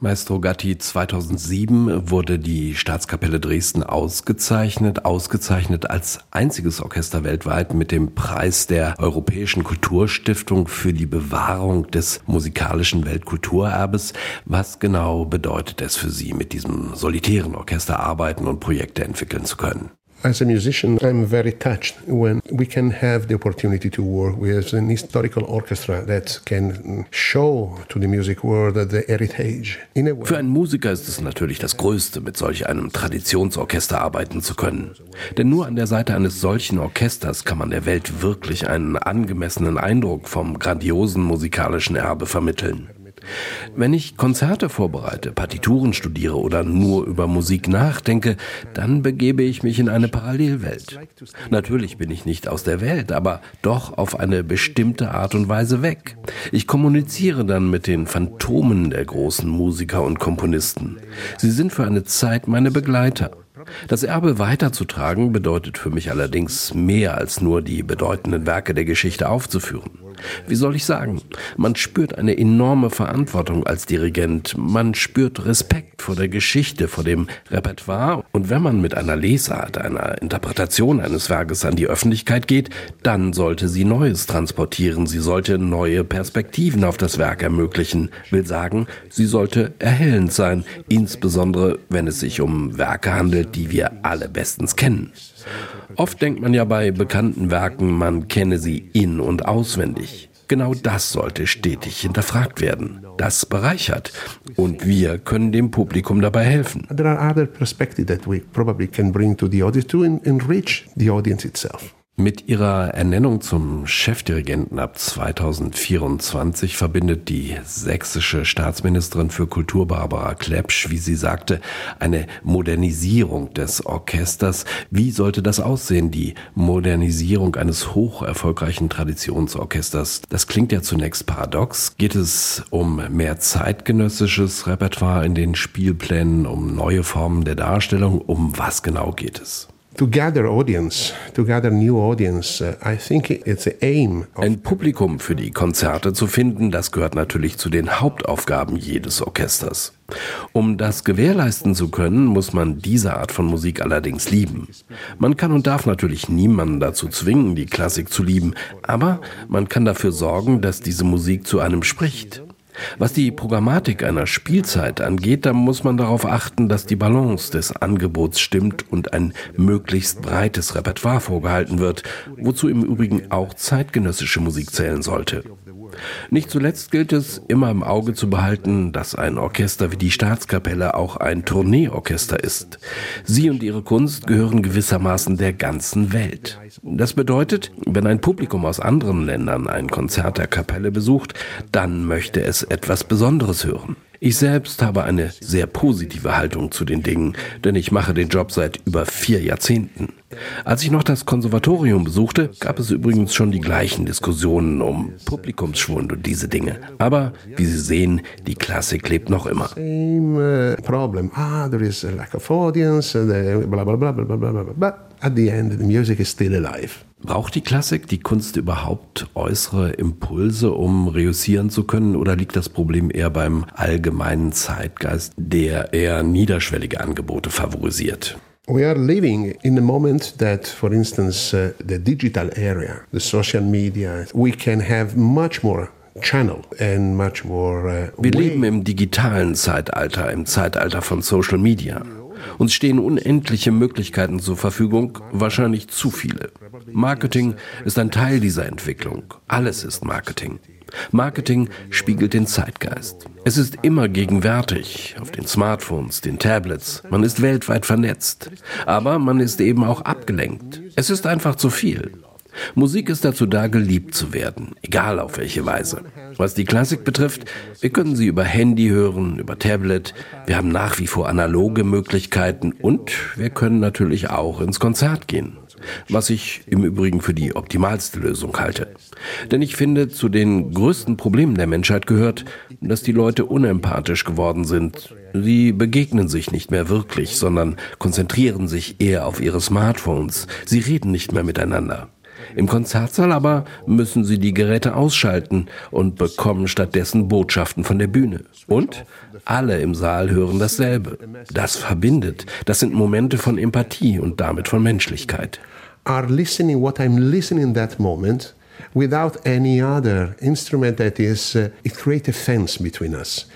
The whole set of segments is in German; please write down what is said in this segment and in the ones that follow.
Maestro Gatti, 2007 wurde die Staatskapelle Dresden ausgezeichnet, ausgezeichnet als einziges Orchester weltweit mit dem Preis der Europäischen Kulturstiftung für die Bewahrung des musikalischen Weltkulturerbes. Was genau bedeutet es für Sie, mit diesem solitären Orchester arbeiten und Projekte entwickeln zu können? As a musician, I'm very touched when we can have the opportunity to work with an historical orchestra that can show to the music world the heritage. Für einen Musiker ist es natürlich das Größte, mit solch einem Traditionsorchester arbeiten zu können. Denn nur an der Seite eines solchen Orchesters kann man der Welt wirklich einen angemessenen Eindruck vom grandiosen musikalischen Erbe vermitteln. Wenn ich Konzerte vorbereite, Partituren studiere oder nur über Musik nachdenke, dann begebe ich mich in eine Parallelwelt. Natürlich bin ich nicht aus der Welt, aber doch auf eine bestimmte Art und Weise weg. Ich kommuniziere dann mit den Phantomen der großen Musiker und Komponisten. Sie sind für eine Zeit meine Begleiter. Das Erbe weiterzutragen bedeutet für mich allerdings mehr als nur die bedeutenden Werke der Geschichte aufzuführen. Wie soll ich sagen? Man spürt eine enorme Verantwortung als Dirigent. Man spürt Respekt vor der Geschichte, vor dem Repertoire. Und wenn man mit einer Lesart, einer Interpretation eines Werkes an die Öffentlichkeit geht, dann sollte sie Neues transportieren. Sie sollte neue Perspektiven auf das Werk ermöglichen. Will sagen, sie sollte erhellend sein, insbesondere wenn es sich um Werke handelt, die wir alle bestens kennen. Oft denkt man ja bei bekannten Werken, man kenne sie in und auswendig. Genau das sollte stetig hinterfragt werden. Das bereichert. Und wir können dem Publikum dabei helfen. There are other perspectives that we probably can bring to the audience to enrich the audience itself. Mit ihrer Ernennung zum Chefdirigenten ab 2024 verbindet die sächsische Staatsministerin für Kultur Barbara Klepsch, wie sie sagte, eine Modernisierung des Orchesters. Wie sollte das aussehen, die Modernisierung eines hoch erfolgreichen Traditionsorchesters? Das klingt ja zunächst paradox. Geht es um mehr zeitgenössisches Repertoire in den Spielplänen, um neue Formen der Darstellung? Um was genau geht es? To gather audience, to gather new audience, I think it's the aim. Ein Publikum für die Konzerte zu finden, das gehört natürlich zu den Hauptaufgaben jedes Orchesters. Um das gewährleisten zu können, muss man diese Art von Musik allerdings lieben. Man kann und darf natürlich niemanden dazu zwingen, die Klassik zu lieben, aber man kann dafür sorgen, dass diese Musik zu einem spricht. Was die Programmatik einer Spielzeit angeht, da muss man darauf achten, dass die Balance des Angebots stimmt und ein möglichst breites Repertoire vorgehalten wird, wozu im Übrigen auch zeitgenössische Musik zählen sollte. Nicht zuletzt gilt es, immer im Auge zu behalten, dass ein Orchester wie die Staatskapelle auch ein Tourneeorchester ist. Sie und ihre Kunst gehören gewissermaßen der ganzen Welt. Das bedeutet, wenn ein Publikum aus anderen Ländern ein Konzert der Kapelle besucht, dann möchte es etwas Besonderes hören. Ich selbst habe eine sehr positive Haltung zu den Dingen, denn ich mache den Job seit über vier Jahrzehnten. Als ich noch das Konservatorium besuchte, gab es übrigens schon die gleichen Diskussionen um Publikumsschwund und diese Dinge. Aber wie Sie sehen, die Klassik lebt noch immer. Problem. Ah, at the end, the music is still alive. Braucht die Klassik, die Kunst überhaupt äußere Impulse, um reüssieren zu können? Oder liegt das Problem eher beim allgemeinen Zeitgeist, der eher niederschwellige Angebote favorisiert? We are living in a moment that, for instance, uh, the digital area, the social media, we can have much more channel and much more. Uh, Wir leben im digitalen Zeitalter, im Zeitalter von Social Media. Uns stehen unendliche Möglichkeiten zur Verfügung, wahrscheinlich zu viele. Marketing ist ein Teil dieser Entwicklung. Alles ist Marketing. Marketing spiegelt den Zeitgeist. Es ist immer gegenwärtig, auf den Smartphones, den Tablets. Man ist weltweit vernetzt. Aber man ist eben auch abgelenkt. Es ist einfach zu viel. Musik ist dazu da, geliebt zu werden, egal auf welche Weise. Was die Klassik betrifft, wir können sie über Handy hören, über Tablet, wir haben nach wie vor analoge Möglichkeiten und wir können natürlich auch ins Konzert gehen was ich im Übrigen für die optimalste Lösung halte. Denn ich finde, zu den größten Problemen der Menschheit gehört, dass die Leute unempathisch geworden sind. Sie begegnen sich nicht mehr wirklich, sondern konzentrieren sich eher auf ihre Smartphones. Sie reden nicht mehr miteinander. Im Konzertsaal aber müssen sie die Geräte ausschalten und bekommen stattdessen Botschaften von der Bühne. Und alle im Saal hören dasselbe. Das verbindet. Das sind Momente von Empathie und damit von Menschlichkeit. Are listening what I'm listening in that moment without any other instrument that is uh, it creates a fence between us.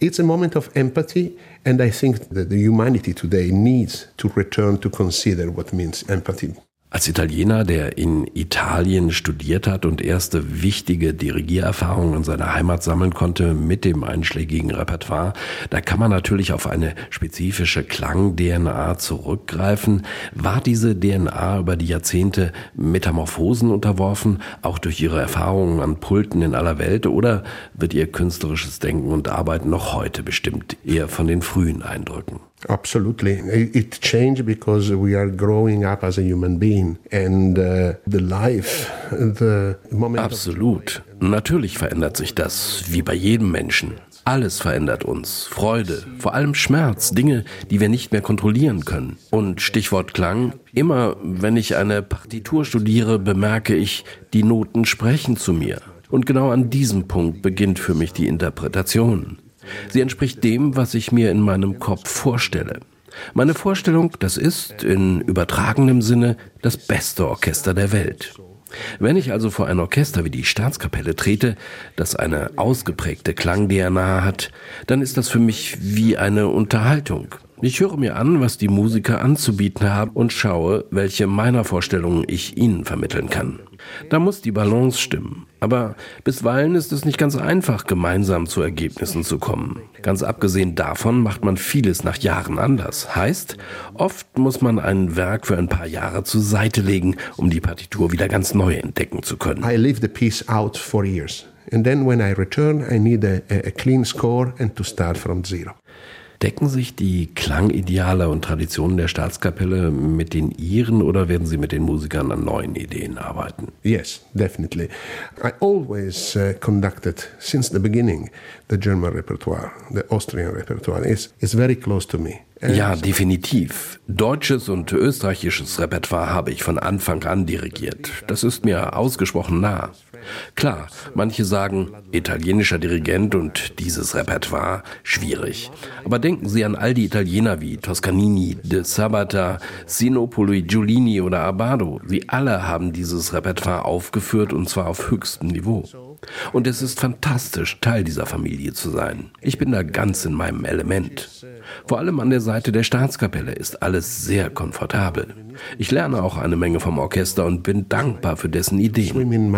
It's a moment of empathy and I think that the humanity today needs to return to consider what means empathy. Als Italiener, der in Italien studiert hat und erste wichtige Dirigiererfahrungen in seiner Heimat sammeln konnte mit dem einschlägigen Repertoire, da kann man natürlich auf eine spezifische Klang-DNA zurückgreifen. War diese DNA über die Jahrzehnte Metamorphosen unterworfen, auch durch ihre Erfahrungen an Pulten in aller Welt, oder wird ihr künstlerisches Denken und Arbeiten noch heute bestimmt eher von den frühen Eindrücken? Absolutely. It changed because we are growing up as a human being and uh, the life, the moment. Absolut. Natürlich verändert sich das, wie bei jedem Menschen. Alles verändert uns. Freude, vor allem Schmerz, Dinge, die wir nicht mehr kontrollieren können. Und Stichwort Klang, immer wenn ich eine Partitur studiere, bemerke ich, die Noten sprechen zu mir. Und genau an diesem Punkt beginnt für mich die Interpretation. Sie entspricht dem, was ich mir in meinem Kopf vorstelle. Meine Vorstellung, das ist in übertragenem Sinne das beste Orchester der Welt. Wenn ich also vor ein Orchester wie die Staatskapelle trete, das eine ausgeprägte Klang-DNA hat, dann ist das für mich wie eine Unterhaltung. Ich höre mir an, was die Musiker anzubieten haben und schaue, welche meiner Vorstellungen ich ihnen vermitteln kann. Da muss die Balance stimmen. Aber bisweilen ist es nicht ganz einfach, gemeinsam zu Ergebnissen zu kommen. Ganz abgesehen davon macht man vieles nach Jahren anders. Heißt, oft muss man ein Werk für ein paar Jahre zur Seite legen, um die Partitur wieder ganz neu entdecken zu können. I leave the piece out for years. And then when I return, I need a, a clean score and to start from zero. Decken sich die Klangideale und Traditionen der Staatskapelle mit den Ihren oder werden Sie mit den Musikern an neuen Ideen arbeiten? Yes, definitely. I always uh, conducted since the beginning the German repertoire, the Austrian repertoire is is very close to me. Ja, definitiv. Deutsches und österreichisches Repertoire habe ich von Anfang an dirigiert. Das ist mir ausgesprochen nah. Klar, manche sagen, italienischer Dirigent und dieses Repertoire, schwierig. Aber denken Sie an all die Italiener wie Toscanini, De Sabata, Sinopoli, Giulini oder Abado. Sie alle haben dieses Repertoire aufgeführt und zwar auf höchstem Niveau. Und es ist fantastisch, Teil dieser Familie zu sein. Ich bin da ganz in meinem Element. Vor allem an der Seite der Staatskapelle ist alles sehr komfortabel. Ich lerne auch eine Menge vom Orchester und bin dankbar für dessen Ideen.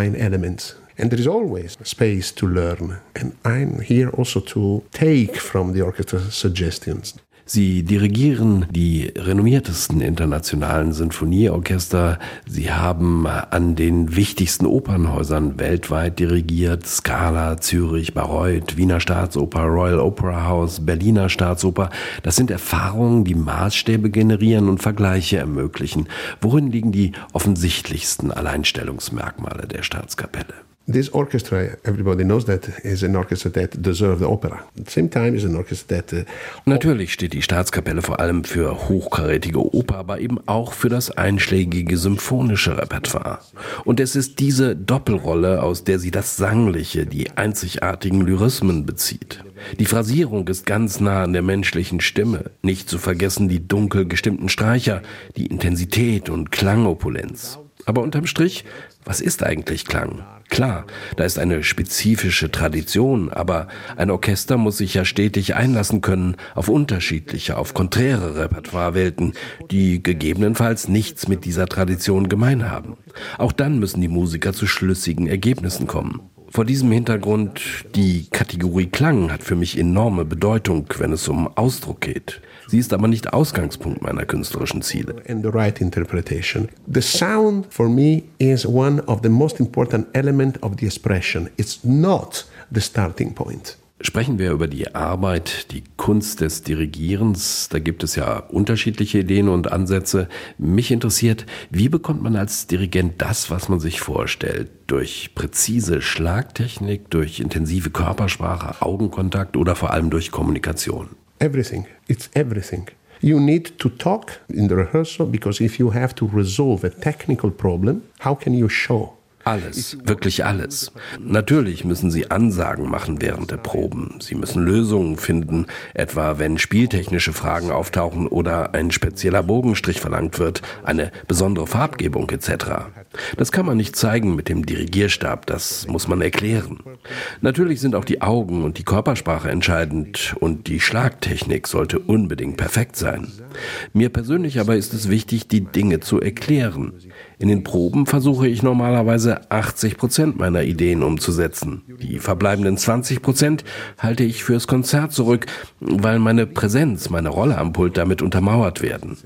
And there is always space to learn. And I'm here also to take from the orchestra suggestions. Sie dirigieren die renommiertesten internationalen Sinfonieorchester. Sie haben an den wichtigsten Opernhäusern weltweit dirigiert. Scala, Zürich, Bayreuth, Wiener Staatsoper, Royal Opera House, Berliner Staatsoper. Das sind Erfahrungen, die Maßstäbe generieren und Vergleiche ermöglichen. Worin liegen die offensichtlichsten Alleinstellungsmerkmale der Staatskapelle? This orchestra, everybody knows that, is an orchestra that deserves the opera. At the same time, is an orchestra that. Uh, Natürlich steht die Staatskapelle vor allem für hochkarätige Oper, aber eben auch für das einschlägige symphonische Repertoire. Und es ist diese Doppelrolle, aus der sie das Sangliche, die einzigartigen Lyrismen bezieht. Die Phrasierung ist ganz nah an der menschlichen Stimme. Nicht zu vergessen die dunkel gestimmten Streicher, die Intensität und Klangopulenz. Aber unterm Strich, was ist eigentlich Klang? Klar, da ist eine spezifische Tradition, aber ein Orchester muss sich ja stetig einlassen können auf unterschiedliche, auf konträre Repertoirewelten, die gegebenenfalls nichts mit dieser Tradition gemein haben. Auch dann müssen die Musiker zu schlüssigen Ergebnissen kommen. Vor diesem Hintergrund, die Kategorie Klang hat für mich enorme Bedeutung, wenn es um Ausdruck geht. Sie ist aber nicht Ausgangspunkt meiner künstlerischen Ziele. And the right interpretation. The sound for me is one of the most important element of the expression. It's not the starting point. Sprechen wir über die Arbeit, die Kunst des Dirigierens. Da gibt es ja unterschiedliche Ideen und Ansätze. Mich interessiert, wie bekommt man als Dirigent das, was man sich vorstellt? Durch präzise Schlagtechnik, durch intensive Körpersprache, Augenkontakt oder vor allem durch Kommunikation? Everything. It's everything. You need to talk in the rehearsal because if you have to resolve a technical problem, how can you show? Alles, wirklich alles. Natürlich müssen Sie Ansagen machen während der Proben. Sie müssen Lösungen finden, etwa wenn spieltechnische Fragen auftauchen oder ein spezieller Bogenstrich verlangt wird, eine besondere Farbgebung etc. Das kann man nicht zeigen mit dem Dirigierstab, das muss man erklären. Natürlich sind auch die Augen und die Körpersprache entscheidend und die Schlagtechnik sollte unbedingt perfekt sein. Mir persönlich aber ist es wichtig, die Dinge zu erklären. In den Proben versuche ich normalerweise 80 Prozent meiner Ideen umzusetzen. Die verbleibenden 20 Prozent halte ich fürs Konzert zurück, weil meine Präsenz, meine Rolle am Pult damit untermauert werden.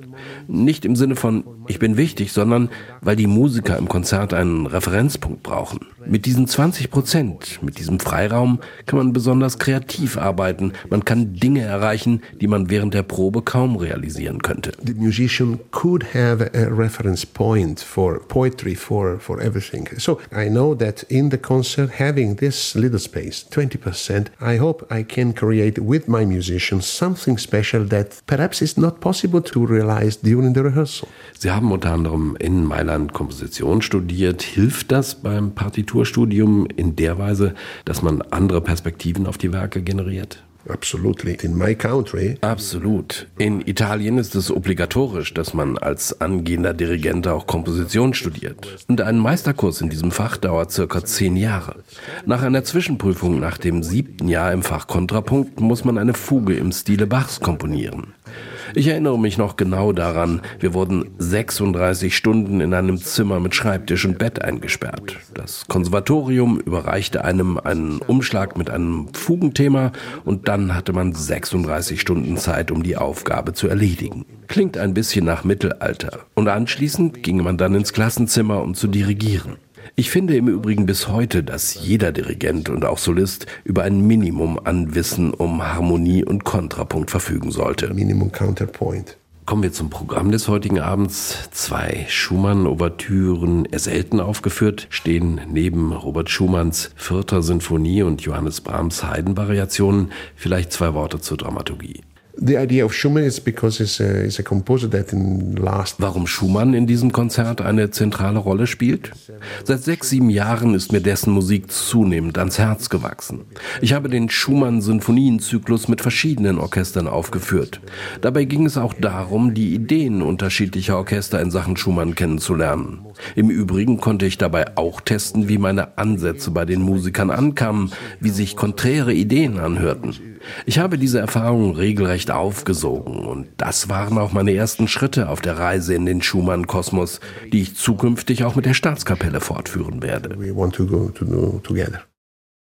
Nicht im Sinne von ich bin wichtig, sondern weil die Musiker im Konzert einen Referenzpunkt brauchen. Mit diesen 20 Prozent, mit diesem Freiraum kann man besonders kreativ arbeiten. Man kann Dinge erreichen, die man während der Probe kaum realisieren könnte. The musician could have a reference point for poetry, for, for everything. So I know that in the concert, having this little space, 20%, I hope I can create with my musicians something special that perhaps is not possible to realize during the rehearsal. Sie haben unter anderem in Mailand Komposition studiert. Hilft das beim Partiturstudium in der Weise, dass man andere Perspektiven auf die Werke generiert? Absolutely. In my country. Absolut. In Italien ist es obligatorisch, dass man als angehender Dirigent auch Komposition studiert. Und ein Meisterkurs in diesem Fach dauert circa zehn Jahre. Nach einer Zwischenprüfung nach dem siebten Jahr im Fach Kontrapunkt muss man eine Fuge im Stile Bachs komponieren. Ich erinnere mich noch genau daran, wir wurden 36 Stunden in einem Zimmer mit Schreibtisch und Bett eingesperrt. Das Konservatorium überreichte einem einen Umschlag mit einem Fugenthema und dann hatte man 36 Stunden Zeit, um die Aufgabe zu erledigen. Klingt ein bisschen nach Mittelalter. Und anschließend ging man dann ins Klassenzimmer, um zu dirigieren. Ich finde im Übrigen bis heute, dass jeder Dirigent und auch Solist über ein Minimum an Wissen um Harmonie und Kontrapunkt verfügen sollte. Minimum Counterpoint. Kommen wir zum Programm des heutigen Abends. Zwei Schumann-Ouvertüren, selten aufgeführt, stehen neben Robert Schumanns Vierter Sinfonie und Johannes Brahms Haydn-Variationen. Vielleicht zwei Worte zur Dramaturgie. The idea of Schumann is because he's a, he's a composer that in last Warum Schumann in diesem Konzert eine zentrale Rolle spielt? Seit sechs, sieben Jahren ist mir dessen Musik zunehmend ans Herz gewachsen. Ich habe den Schumann-Sinfonienzyklus mit verschiedenen Orchestern aufgeführt. Dabei ging es auch darum, die Ideen unterschiedlicher Orchester in Sachen Schumann kennenzulernen. Im Übrigen konnte ich dabei auch testen, wie meine Ansätze bei den Musikern ankamen, wie sich konträre Ideen anhörten. Ich habe diese Erfahrung regelrecht aufgesogen und das waren auch meine ersten Schritte auf der Reise in den Schumann-Kosmos, die ich zukünftig auch mit der Staatskapelle fortführen werde. we want to go to together.